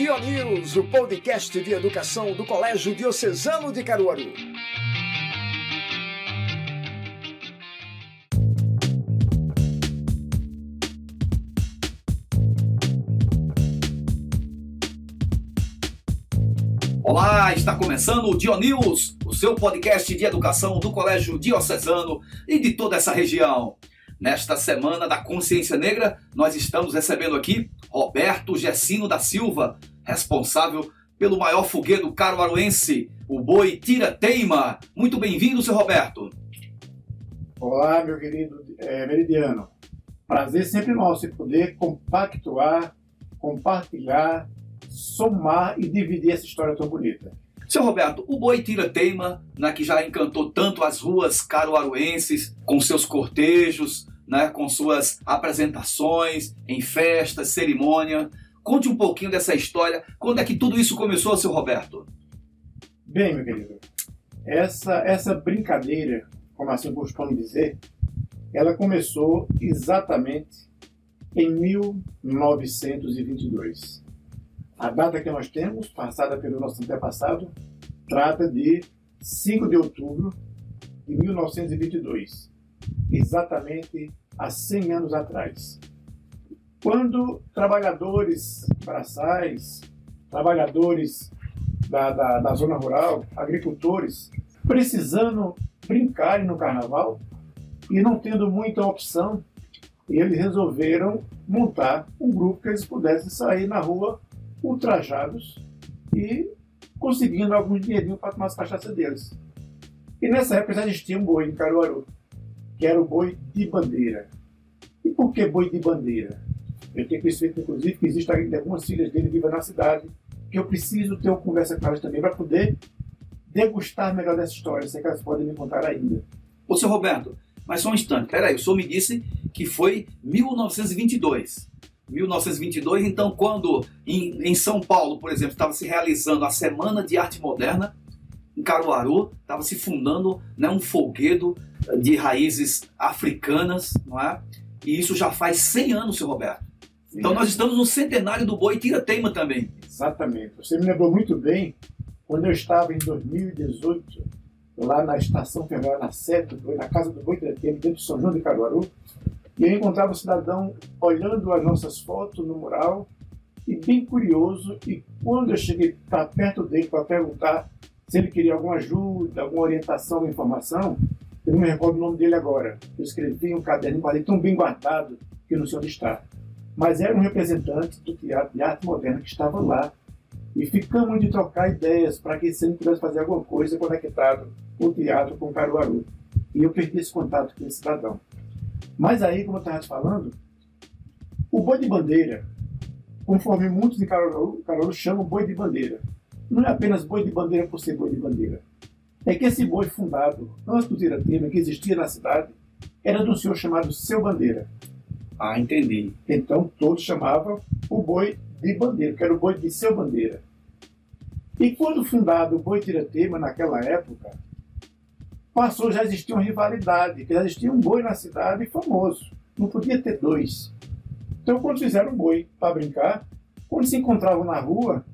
News, o podcast de educação do Colégio Diocesano de Caruaru. Olá, está começando o Dionews, o seu podcast de educação do Colégio Diocesano e de toda essa região. Nesta semana da Consciência Negra, nós estamos recebendo aqui Roberto Gessino da Silva, responsável pelo maior foguete caruaruense, o boi Tira Teima. Muito bem-vindo, seu Roberto. Olá, meu querido é, Meridiano. Prazer sempre nosso em poder compactuar, compartilhar, somar e dividir essa história tão bonita. Seu Roberto, o Boi Tira Teima, né, que já encantou tanto as ruas caruaruenses com seus cortejos, né, com suas apresentações em festas, cerimônia. Conte um pouquinho dessa história. Quando é que tudo isso começou, seu Roberto? Bem, meu querido, essa, essa brincadeira, como assim costumo dizer, ela começou exatamente em 1922. A data que nós temos, passada pelo nosso antepassado, trata de 5 de outubro de 1922, exatamente há 100 anos atrás. Quando trabalhadores braçais, trabalhadores da, da, da zona rural, agricultores, precisando brincarem no carnaval e não tendo muita opção, eles resolveram montar um grupo que eles pudessem sair na rua ultrajados e conseguindo algum dinheirinho para tomar as cachaças deles. E nessa época já existia um boi em Caruaru era o boi de bandeira. E por que boi de bandeira? Eu tenho conhecimento, inclusive, que existem algumas filhas dele vivas na cidade, que eu preciso ter uma conversa com elas também para poder degustar melhor dessa história, sei que elas podem me contar ainda. Ô, seu Roberto, mas só um instante, peraí, o senhor me disse que foi 1922. 1922, então, quando em, em São Paulo, por exemplo, estava se realizando a Semana de Arte Moderna, em Caruaru, estava se fundando né, um folguedo de raízes africanas, não é? E isso já faz 100 anos, seu Roberto. Sim. Então nós estamos no centenário do boi Tira-Teima também. Exatamente. Você me lembrou muito bem quando eu estava em 2018, lá na estação ferroviária na Seta, na casa do boi Tira-Teima, dentro de São João de Caruaru, e eu encontrava o cidadão olhando as nossas fotos no mural e bem curioso. E quando eu cheguei para perto dele para perguntar se ele queria alguma ajuda, alguma orientação, informação, eu não me recordo o nome dele agora. Eu escrevi um caderno, guardei tão bem guardado que eu não sei onde está. Mas era um representante do teatro de arte moderna que estava lá. E ficamos de trocar ideias para que ele pudesse fazer alguma coisa conectado o teatro com o Caruaru. E eu perdi esse contato com esse cidadão. Mas aí, como eu estava te falando, o boi de bandeira, conforme muitos em Caruaru, Caruaru chamam boi de bandeira, não é apenas boi de bandeira por ser boi de bandeira. É que esse boi fundado, antes do Tiratema, que existia na cidade, era de um senhor chamado Seu Bandeira. Ah, entendi. Então todos chamavam o boi de bandeira, que era o boi de Seu Bandeira. E quando fundado o boi Tiratema, naquela época, passou, já existia uma rivalidade, que já existia um boi na cidade famoso. Não podia ter dois. Então, quando fizeram um boi para brincar, quando se encontravam na rua,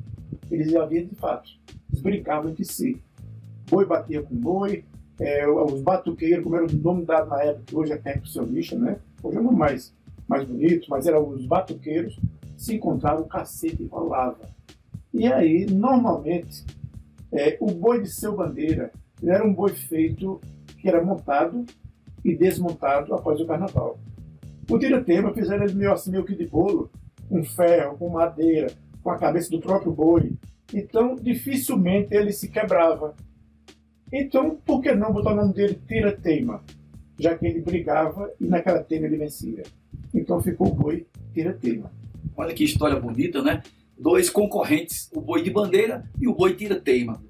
eles já haviam de fato. Eles brincavam entre si. Boi batia com boi, é, os batuqueiros, como era o nome dado na época, que hoje é percussionista, né? Hoje é um mais, mais bonito, mas eram os batuqueiros, se encontravam, o cacete rolava. E aí, normalmente, é, o boi de seu bandeira era um boi feito que era montado e desmontado após o carnaval. O tira-tema fizeram ele meio assim, meio que de bolo, com ferro, com madeira, com a cabeça do próprio boi. Então, dificilmente ele se quebrava. Então, por que não botar o nome dele Tira-Teima? Já que ele brigava e naquela teima ele vencia. Então ficou o boi Tira-Teima. Olha que história bonita, né? Dois concorrentes, o boi de bandeira e o boi tira-teima.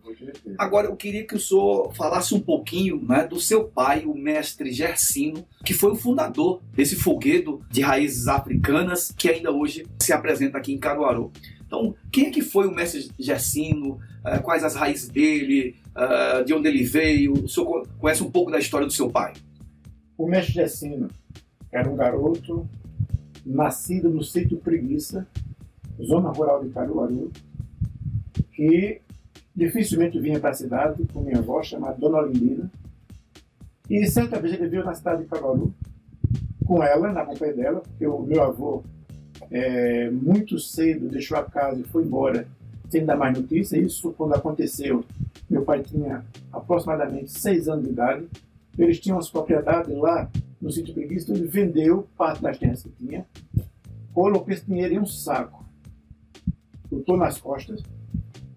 Agora, eu queria que o senhor falasse um pouquinho né, do seu pai, o mestre Gersino, que foi o fundador desse foguedo de raízes africanas que ainda hoje se apresenta aqui em Caruaru. Então, quem é que foi o mestre Gersino? Uh, quais as raízes dele? Uh, de onde ele veio? O senhor conhece um pouco da história do seu pai? O mestre Gersino era um garoto nascido no sítio Preguiça, zona rural de Caruaru, que dificilmente vinha para a cidade com minha avó, chamada Dona Olindina. E certa vez ele veio na cidade de Caruaru com ela, na companhia dela, porque o meu avô, é, muito cedo, deixou a casa e foi embora sem dar mais notícia. Isso, quando aconteceu, meu pai tinha aproximadamente seis anos de idade. Eles tinham as propriedades lá no sítio preguiça, ele vendeu parte das terras que tinha, colocou esse dinheiro em um saco, botou nas costas,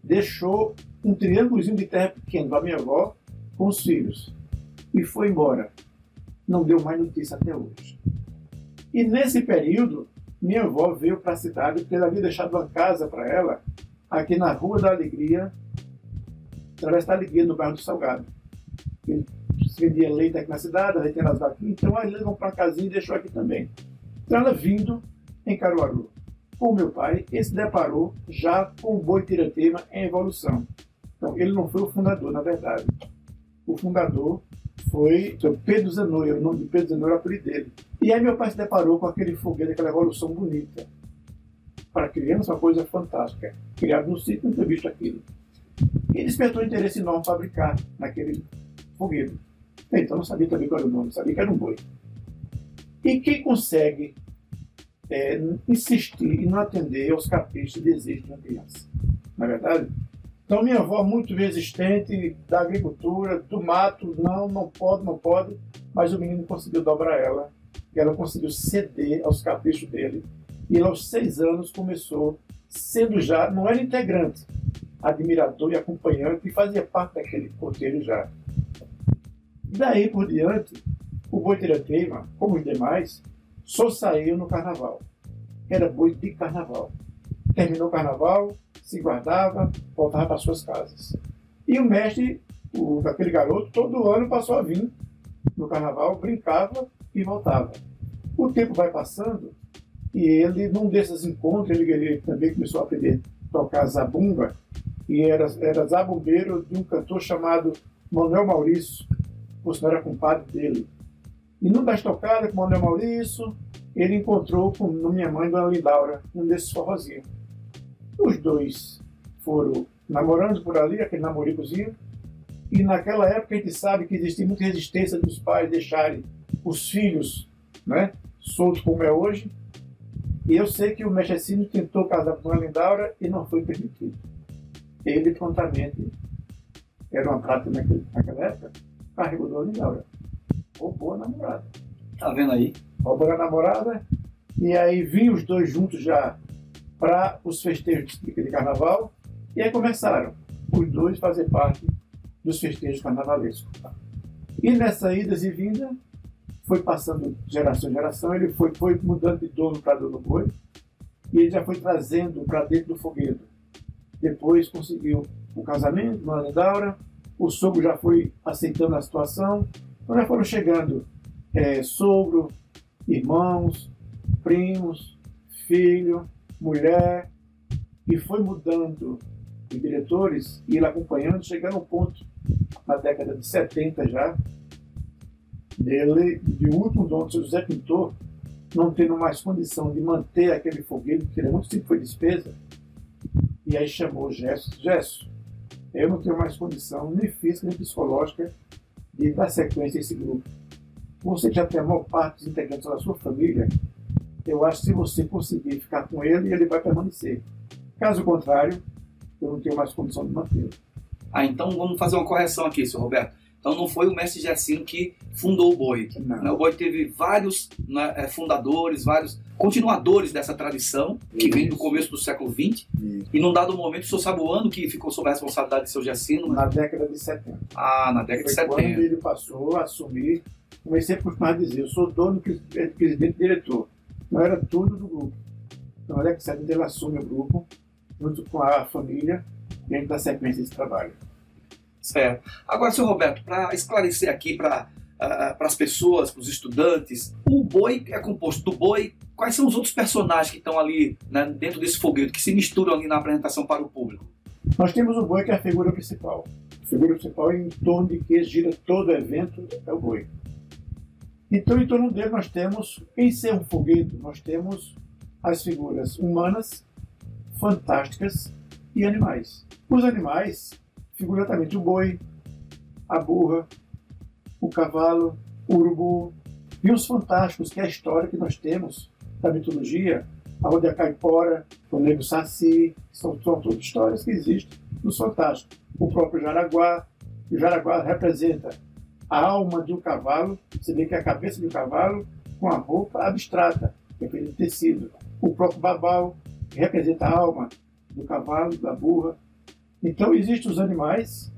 deixou um triângulozinho de terra pequeno para minha avó com os filhos e foi embora. Não deu mais notícia até hoje. E nesse período, minha avó veio para a cidade porque ela havia deixado uma casa para ela aqui na Rua da Alegria, através da Alegria, no bairro do Salgado. Ele vendia leite aqui na cidade, leite nas vaquinhas, então aí levou para a casinha e deixou aqui também. Então ela vindo em Caruaru com meu pai, ele se deparou já com o boi tiratema em evolução. Então ele não foi o fundador, na verdade. O fundador foi Pedro Zanoi, o nome de Pedro Zanoi era o apelido dele. E aí meu pai se deparou com aquele foguete, aquela evolução bonita. Para criança, uma coisa fantástica. Criado no sítio, não ter visto aquilo. E despertou interesse enorme fabricar naquele foguete. Então não sabia também qual era o nome, sabia que era um boi. E quem consegue é, insistir e não atender aos caprichos e desejos de uma criança? Na é verdade? Então, minha avó, muito resistente da agricultura, do mato, não, não pode, não pode, mas o menino conseguiu dobrar ela, e ela conseguiu ceder aos caprichos dele. E ele, aos seis anos, começou, sendo já, não era integrante, admirador e acompanhante, e fazia parte daquele conselho já. Daí por diante, o boi tirateima, como os demais, só saiu no carnaval. Era boi de carnaval. Terminou o carnaval, se guardava, voltava para suas casas. E o mestre, o, aquele garoto, todo ano passou a vir no carnaval, brincava e voltava. O tempo vai passando e ele, num desses encontros, ele, ele também começou a aprender a tocar zabumba e era, era zabumbeiro de um cantor chamado Manuel Maurício, o senhor era compadre dele. E numa das tocadas com Manuel Maurício, ele encontrou com minha mãe, Dona Lindaura, um desses forrozinhos. Os dois foram namorando por ali, aquele namoricozinho, e naquela época a gente sabe que existia muita resistência dos pais deixarem os filhos né, soltos como é hoje. E eu sei que o Mexicino tentou casar com a Lindaura e não foi permitido. Ele prontamente, era uma prática naquela época, carregou a Lindaura. Roubou a namorada. Tá vendo aí? Roubou a namorada, e aí vinham os dois juntos já para os festejos de carnaval, e aí começaram os dois a fazer parte dos festejos carnavalescos. E nessa idas e vinda, foi passando geração em geração, ele foi, foi mudando de dono para dono boi, e ele já foi trazendo para dentro do foguete. Depois conseguiu o casamento, uma Lindaura, o sogro já foi aceitando a situação, então já foram chegando é, sogro, irmãos, primos, filho, mulher, e foi mudando de diretores e ele acompanhando, chegando ao ponto, na década de 70 já, dele, de último dono, José Pintor, não tendo mais condição de manter aquele foguete, porque ele muito tempo foi despesa, e aí chamou o Gesso, Gesso, eu não tenho mais condição, nem física, nem psicológica, de dar sequência a esse grupo. Você já tem a maior parte dos integrantes da sua família, eu acho que se você conseguir ficar com ele, ele vai permanecer. Caso contrário, eu não tenho mais condição de mantê-lo. Ah, então vamos fazer uma correção aqui, senhor Roberto. Então não foi o mestre Gersinho que fundou o boi. Não. Né, o boi teve vários né, é, fundadores, vários continuadores dessa tradição, que Isso. vem do começo do século XX. Isso. E num dado momento, o senhor sabe o ano que ficou sob a responsabilidade de seu Gercino? Na década de 70. Ah, na década foi de 70. quando ele passou a assumir, comecei a costumar dizer, eu sou dono, presidente diretor. Não era tudo do grupo. Então, década de 70 ele assume o grupo, junto com a família, dentro da sequência desse trabalho. Certo. Agora, senhor Roberto, para esclarecer aqui para uh, para as pessoas, para os estudantes, o boi é composto do boi. Quais são os outros personagens que estão ali né, dentro desse foguete, que se misturam ali na apresentação para o público? Nós temos o boi que é a figura principal. A figura principal em torno de que gira todo o evento é o boi. Então, em torno dele, nós temos, em ser um foguete, nós temos as figuras humanas, fantásticas e animais. Os animais, figuradamente o boi, a burra, o cavalo, o urubu, e os fantásticos, que é a história que nós temos da mitologia, a Rodia Caipora, o Nego Saci, são, são todas histórias que existem nos fantásticos. O próprio Jaraguá, o Jaraguá representa a alma de um cavalo, você vê que é a cabeça de um cavalo com a roupa abstrata, que é de tecido. O próprio Babau, representa a alma do cavalo, da burra. Então, existem os animais,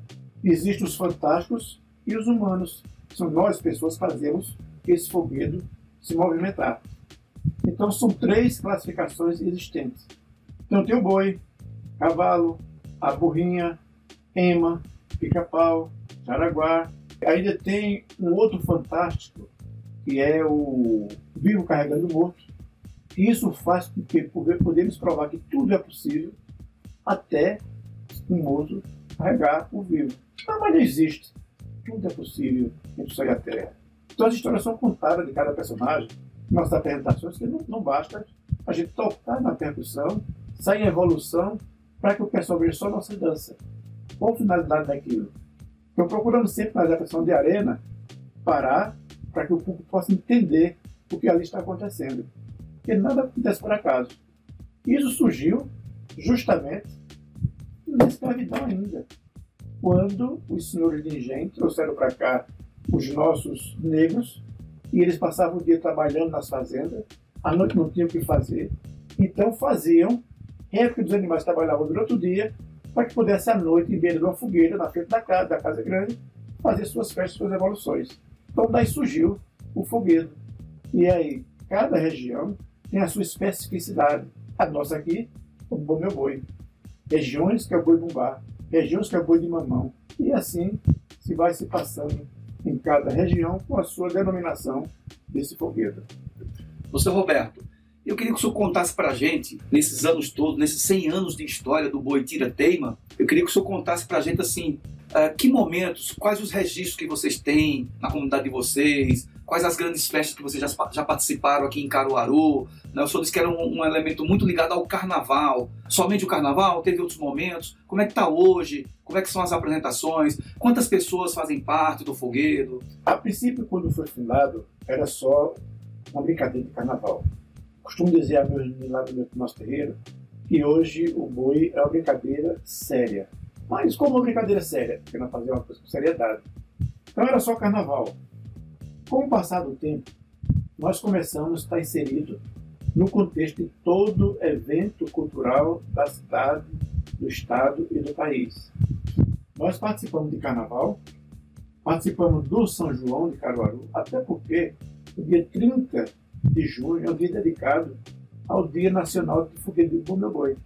existem os fantásticos e os humanos. São nós, pessoas, fazemos esse foguedo se movimentar. Então, são três classificações existentes. Então, tem o boi, cavalo, a burrinha, ema, pica-pau, jaraguá. Ainda tem um outro fantástico, que é o vivo carregando morto. Isso faz com que podemos provar que tudo é possível até um morto carregar o vivo. Ah, mas não existe. Tudo é possível entre o céu e a terra. Então as histórias são contadas de cada personagem, nossas apresentações, que não, não basta a gente tocar na percussão, sair em evolução, para que o pessoal veja só nossa dança. Qual a finalidade daquilo? Então procuramos sempre na adaptação de arena parar para que o público possa entender o que ali está acontecendo. Porque nada acontece por acaso. Isso surgiu justamente na escravidão ainda. Quando os senhores de engenho trouxeram para cá os nossos negros e eles passavam o dia trabalhando nas fazendas, à noite não tinham o que fazer, então faziam réplica dos animais trabalhavam durante o dia para que pudesse à noite, em beira de uma fogueira, na frente da casa, da casa grande, fazer suas festas, suas evoluções. Então daí surgiu o fogueiro. E aí, cada região tem a sua especificidade. A nossa aqui, o bom meu boi. Regiões que é o boi bumbá, regiões que é o boi de mamão. E assim se vai se passando em cada região com a sua denominação desse fogueto. Você, Roberto, eu queria que o senhor contasse para a gente, nesses anos todos, nesses 100 anos de história do Boi Tira Teima, eu queria que o senhor contasse para a gente, assim, uh, que momentos, quais os registros que vocês têm na comunidade de vocês, quais as grandes festas que vocês já, já participaram aqui em Caruaru. Né? O senhor disse que era um, um, elemento muito ligado ao carnaval. Somente o carnaval? Teve outros momentos? Como é que está hoje? Como é que são as apresentações? Quantas pessoas fazem parte do fogueiro? A princípio, quando foi fundado, era só uma brincadeira de carnaval. Costumo dizer a meus lá no nosso terreiro que hoje o boi é uma brincadeira séria. Mas como uma brincadeira séria? Porque nós fazemos uma coisa com seriedade. Então era só carnaval. Com o passar do tempo, nós começamos a estar inserido no contexto de todo evento cultural da cidade, do estado e do país. Nós participamos de carnaval, participamos do São João de Caruaru, até porque o dia 30 de junho é um dia dedicado ao Dia Nacional do Foguete do Meu Boi.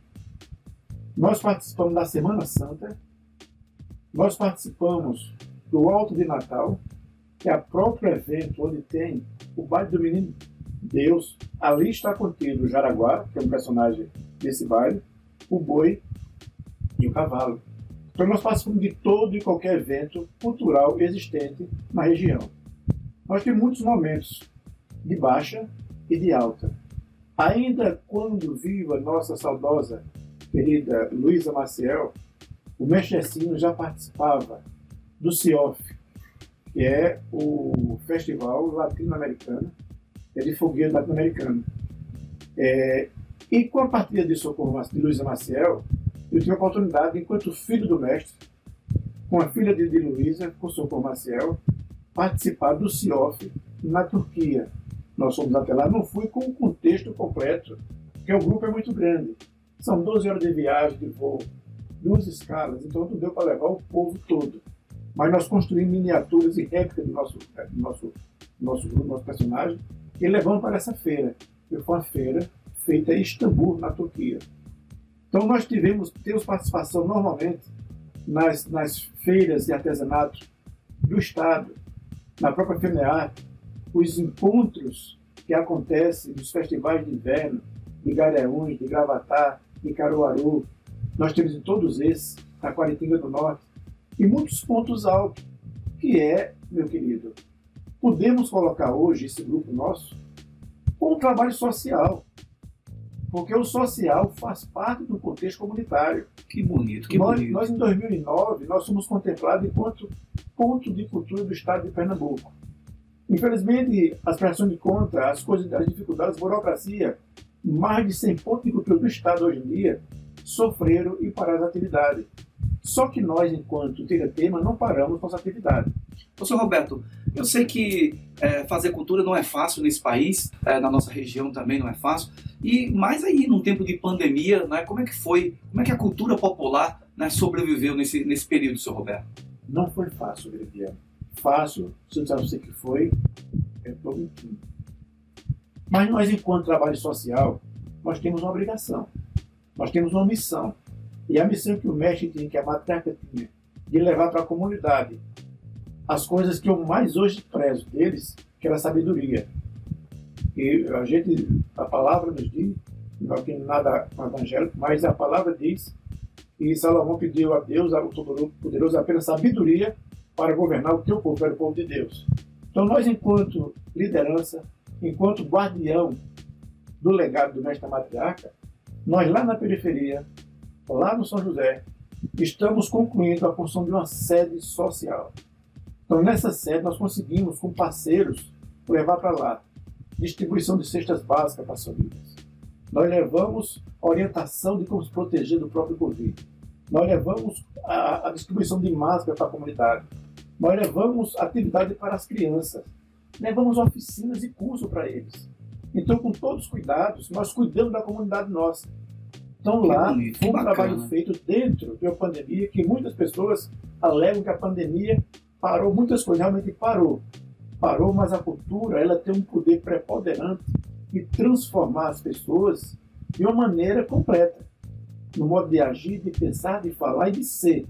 Nós participamos da Semana Santa, nós participamos do Alto de Natal, que é o próprio evento onde tem o baile do Menino Deus. Ali está contido o Jaraguá, que é um personagem desse baile, o boi e o cavalo. Então nós participamos de todo e qualquer evento cultural existente na região. Nós temos muitos momentos de baixa e de alta. Ainda quando viva nossa saudosa querida Luísa Maciel, o Mestecino já participava do CIOF, que é o Festival Latino-Americano, é de fogueiro latino-americano. É, e com a partida de Socorro de Luísa Maciel, eu tive a oportunidade, enquanto filho do mestre, com a filha de, de Luísa, com Socorro Maciel, participar do CIOF na Turquia. Nós fomos até lá, não fui com o contexto completo, porque o grupo é muito grande. São 12 horas de viagem, de voo, duas escalas, então não deu para levar o povo todo mas nós construímos miniaturas e réplicas do nosso, do nosso, do nosso grupo, do nosso personagem, e levamos para essa feira, que foi uma feira feita em Istambul, na Turquia. Então nós tivemos, temos participação normalmente nas, nas feiras de artesanato do Estado, na própria FEMEAR, os encontros que acontecem nos festivais de inverno, de Gareúns, de Gravatá, de Caruaru, nós temos em todos esses, na Quaritinga do Norte, e muitos pontos altos, que é, meu querido, podemos colocar hoje esse grupo nosso como um trabalho social. Porque o social faz parte do contexto comunitário. Que bonito, que nós, bonito. Nós, em 2009, nós fomos contemplados enquanto ponto de cultura do estado de Pernambuco. Infelizmente, as prestações de conta, as coisas, as dificuldades, a burocracia, mais de 100 pontos de cultura do estado hoje em dia sofreram e pararam as atividades. Só que nós, enquanto Tira-Tema, não paramos nossa atividade. Professor Roberto, eu sei que é, fazer cultura não é fácil nesse país, é, na nossa região também não é fácil, e mais aí num tempo de pandemia, né, como é que foi, como é que a cultura popular né, sobreviveu nesse, nesse período, senhor Roberto? Não foi fácil, Veridiano. Fácil, se disser você que foi, eu estou mentindo. Mas nós, enquanto trabalho social, nós temos uma obrigação, nós temos uma missão. E a missão que o mestre tinha, que a matriarca tinha, de levar para a comunidade as coisas que eu mais hoje prezo deles, que era a sabedoria. E a gente, a palavra nos diz, não tem nada evangélico, mas a palavra diz, e Salomão pediu a Deus, ao Todo-Poderoso, apenas sabedoria para governar o teu povo, era o povo de Deus. Então nós, enquanto liderança, enquanto guardião do legado do mestre matriarca, nós lá na periferia, lá no São José, estamos concluindo a função de uma sede social. Então, nessa sede, nós conseguimos, com parceiros, levar para lá distribuição de cestas básicas para as famílias. Nós levamos orientação de como se proteger do próprio Covid. Nós levamos a, a distribuição de máscara para a comunidade. Nós levamos atividade para as crianças. Levamos oficinas e curso para eles. Então, com todos os cuidados, nós cuidamos da comunidade nossa. Então, lá, bonito, foi um bacana. trabalho feito dentro de uma pandemia que muitas pessoas alegam que a pandemia parou muitas coisas, realmente parou. Parou, mas a cultura ela tem um poder preponderante de transformar as pessoas de uma maneira completa, no modo de agir, de pensar, de falar e de ser.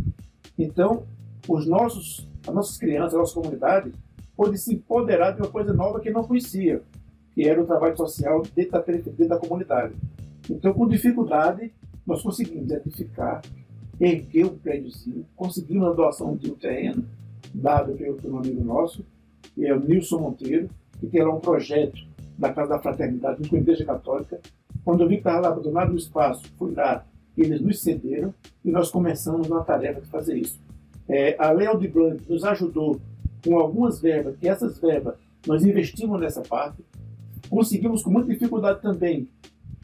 Então, os nossos, as nossas crianças, a nossa comunidade, pode se empoderar de uma coisa nova que não conhecia, que era o trabalho social dentro da, dentro da comunidade. Então, com dificuldade, nós conseguimos edificar, erguer um prédiozinho, conseguimos a doação de um terreno, dado pelo, um amigo nosso, que é o Nilson Monteiro, que tem lá um projeto da Casa da Fraternidade, com a Igreja Católica. Quando eu vi que estava lá abandonado o espaço, fui lá, eles nos cederam e nós começamos uma tarefa de fazer isso. É, a Lei Aldir Blanc nos ajudou com algumas verbas, que essas verbas nós investimos nessa parte. Conseguimos, com muita dificuldade também,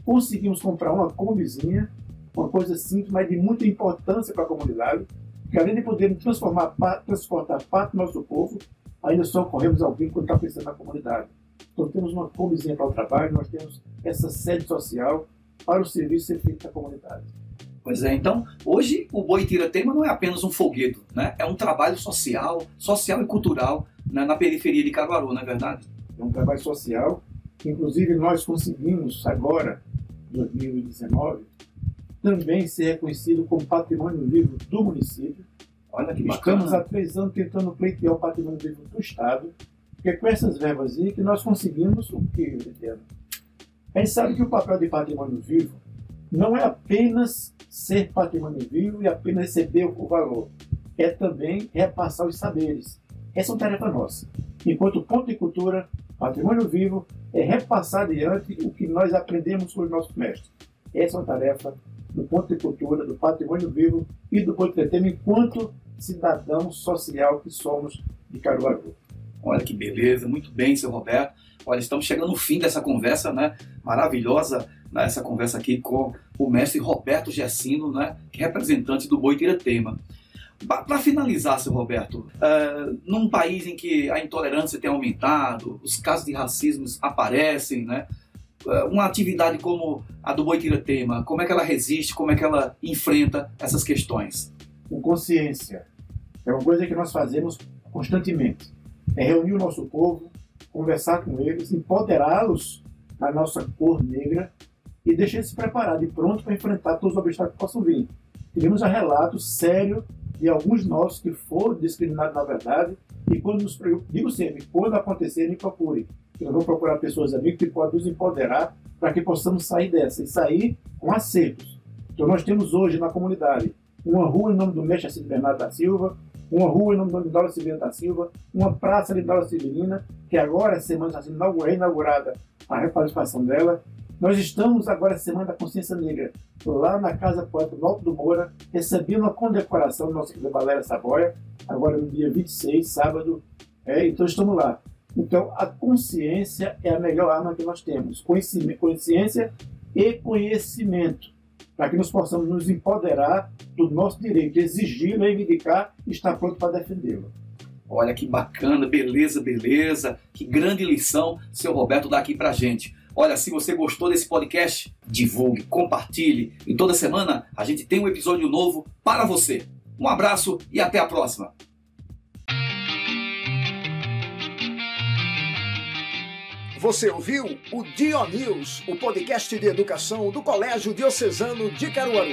conseguimos comprar uma combizinha, uma coisa simples, mas de muita importância para a comunidade, que além de podermos transformar, transportar parte do nosso povo, ainda socorremos alguém quando está pensando na comunidade. Então temos uma combizinha para o trabalho, nós temos essa sede social para o serviço ser feito na comunidade. Pois é, então, hoje o Boi Tira Tema não é apenas um folguedo, né? É um trabalho social, social e cultural né, na periferia de Caruaru, não é verdade? É um trabalho social, que inclusive nós conseguimos agora, 2019, também ser reconhecido como patrimônio vivo do município. Olha que Estamos bacana. há três anos tentando pleitear o patrimônio vivo do Estado, porque é com essas verbas aí que nós conseguimos o que, Ediano? A gente sabe que o papel de patrimônio vivo não é apenas ser patrimônio vivo e apenas receber o valor, é também repassar os saberes. Essa é uma tarefa nossa. Enquanto ponto de cultura, patrimônio vivo é repassar adiante o que nós aprendemos com os nossos mestres. Essa é uma tarefa do ponto de cultura, do patrimônio vivo e do ponto de tema enquanto cidadão social que somos de Caruaru. Olha que beleza, muito bem, seu Roberto. Olha, estamos chegando no fim dessa conversa, né? Maravilhosa? Essa conversa aqui com o mestre Roberto Gessino, né? É representante do Boi Tira Tema. Para finalizar, seu Roberto, eh, num país em que a intolerância tem aumentado, os casos de racismo aparecem, né? Eh, uma atividade como a do Boi Tira Tema, como é que ela resiste, como é que ela enfrenta essas questões? Com consciência. É uma coisa que nós fazemos constantemente. É reunir o nosso povo, conversar com eles, empoderá-los na nossa cor negra e deixar eles preparados e prontos para enfrentar todos os obstáculos que possam vir. Tivemos já relatos sérios de alguns nossos que foram discriminados na verdade e quando nos digo sempre, quando acontecer, me procure. Eu vou procurar pessoas amigas que podem nos empoderar para que possamos sair dessa e sair com acertos. Então nós temos hoje na comunidade uma rua em nome do mestre Assis Bernardo da Silva, uma rua em nome do Lindora Severino da Silva, uma praça Lindora Severina, que agora, semana assim, inaugura- inaugurada a requalificação dela, Nós estamos agora, Semana da Consciência Negra, lá na Casa Poeta do Alto do Moura, recebendo a condecoração do nosso querido Valéria Saboia, agora no dia 26, sábado. É, então estamos lá. Então a consciência é a melhor arma que nós temos. Consciência e conhecimento. Para que nós possamos nos empoderar do nosso direito, exigi-lo, reivindicar e estar pronto para defendê-lo. Olha que bacana, beleza, beleza. Que grande lição seu Roberto dá aqui pra gente. Olha, se você gostou desse podcast, divulgue, compartilhe. E toda semana a gente tem um episódio novo para você. Um abraço e até a próxima. Você ouviu o Dio News, o podcast de educação do Colégio Diocesano de Caruaru.